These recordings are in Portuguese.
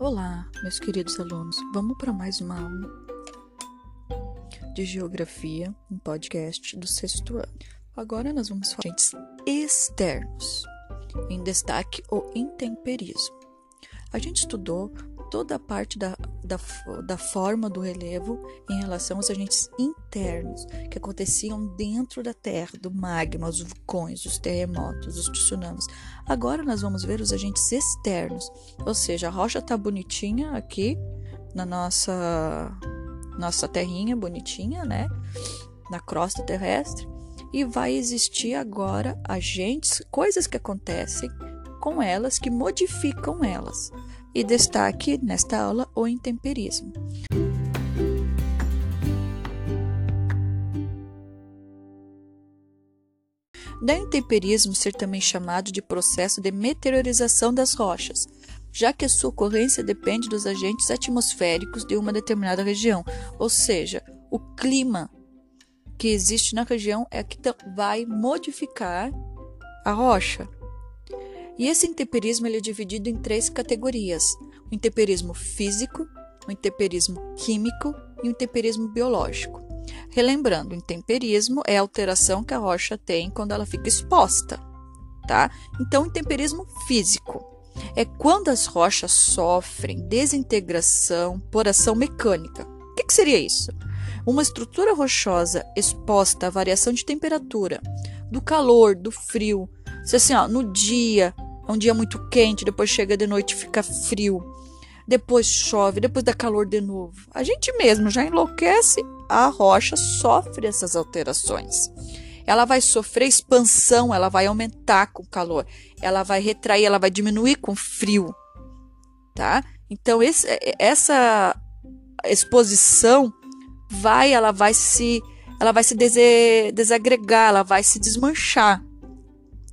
Olá, meus queridos alunos. Vamos para mais uma aula de geografia, um podcast do sexto ano. Agora nós vamos falar de agentes externos, em destaque o intemperismo. A gente estudou toda a parte da, da, da forma do relevo em relação aos agentes internos que aconteciam dentro da Terra, do magma, os vulcões, os terremotos, os tsunamis. Agora nós vamos ver os agentes externos, ou seja, a rocha está bonitinha aqui na nossa nossa terrinha bonitinha, né? Na crosta terrestre e vai existir agora agentes, coisas que acontecem com elas que modificam elas e destaque nesta aula o intemperismo. Da intemperismo ser também chamado de processo de meteorização das rochas, já que a sua ocorrência depende dos agentes atmosféricos de uma determinada região, ou seja, o clima que existe na região é que vai modificar a rocha. E esse intemperismo ele é dividido em três categorias: o intemperismo físico, o intemperismo químico e o intemperismo biológico. Relembrando, o intemperismo é a alteração que a rocha tem quando ela fica exposta, tá? Então, o intemperismo físico é quando as rochas sofrem desintegração por ação mecânica. O que, que seria isso? Uma estrutura rochosa exposta à variação de temperatura, do calor, do frio. Se assim, ó, no dia é um dia muito quente, depois chega de noite e fica frio, depois chove, depois dá calor de novo. A gente mesmo já enlouquece, a rocha sofre essas alterações. Ela vai sofrer expansão, ela vai aumentar com calor, ela vai retrair, ela vai diminuir com frio, tá? Então esse, essa exposição vai, ela vai se, ela vai se desagregar, ela vai se desmanchar,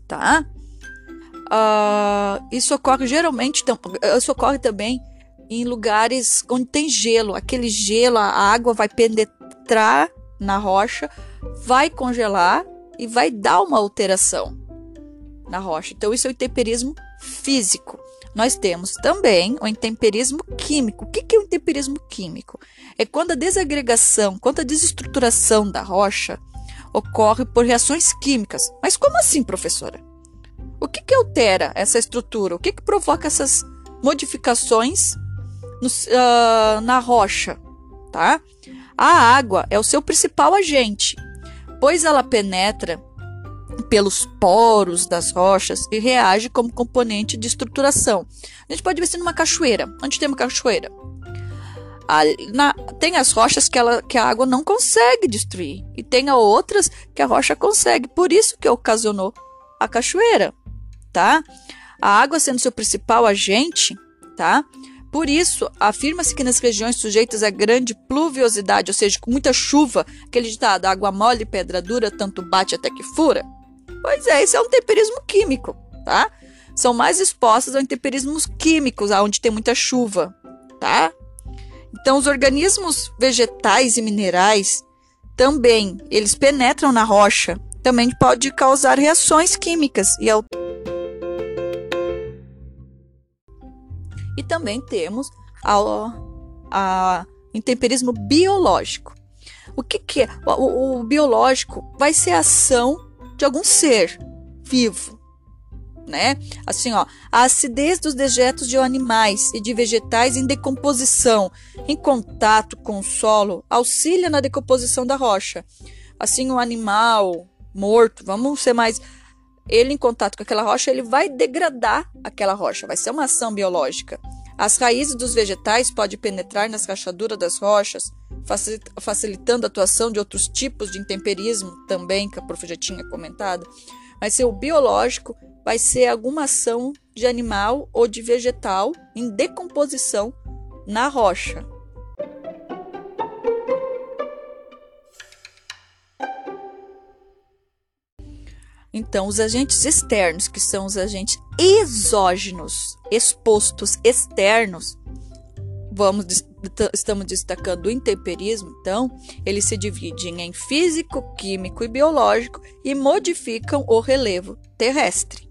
tá? Uh, isso ocorre geralmente, isso ocorre também em lugares onde tem gelo. Aquele gelo, a água vai penetrar na rocha, vai congelar e vai dar uma alteração na rocha. Então, isso é o intemperismo físico. Nós temos também o intemperismo químico. O que é o intemperismo químico? É quando a desagregação, quando a desestruturação da rocha ocorre por reações químicas. Mas como assim, professora? O que, que altera essa estrutura? O que, que provoca essas modificações no, uh, na rocha? Tá? A água é o seu principal agente, pois ela penetra pelos poros das rochas e reage como componente de estruturação. A gente pode ver isso numa cachoeira. Onde tem uma cachoeira? Na, tem as rochas que, ela, que a água não consegue destruir e tem outras que a rocha consegue. Por isso que ocasionou a cachoeira tá? A água sendo seu principal agente, tá? Por isso, afirma-se que nas regiões sujeitas a grande pluviosidade, ou seja, com muita chuva, aquele ditado, água mole pedra dura, tanto bate até que fura. Pois é, isso é um temperismo químico, tá? São mais expostas a temperismos químicos, onde tem muita chuva, tá? Então, os organismos vegetais e minerais também, eles penetram na rocha, também pode causar reações químicas e E também temos a, a intemperismo biológico. O que, que é? O, o, biológico vai ser a ação de algum ser vivo, né? Assim, ó, a acidez dos dejetos de animais e de vegetais em decomposição, em contato com o solo, auxilia na decomposição da rocha. Assim, o animal morto, vamos ser mais ele em contato com aquela rocha, ele vai degradar aquela rocha, vai ser uma ação biológica. As raízes dos vegetais podem penetrar nas rachaduras das rochas, facilitando a atuação de outros tipos de intemperismo também, que a prof já tinha comentado. Mas ser o biológico vai ser alguma ação de animal ou de vegetal em decomposição na rocha. Então, os agentes externos, que são os agentes exógenos, expostos externos, vamos estamos destacando o intemperismo, então, eles se dividem em físico, químico e biológico e modificam o relevo terrestre.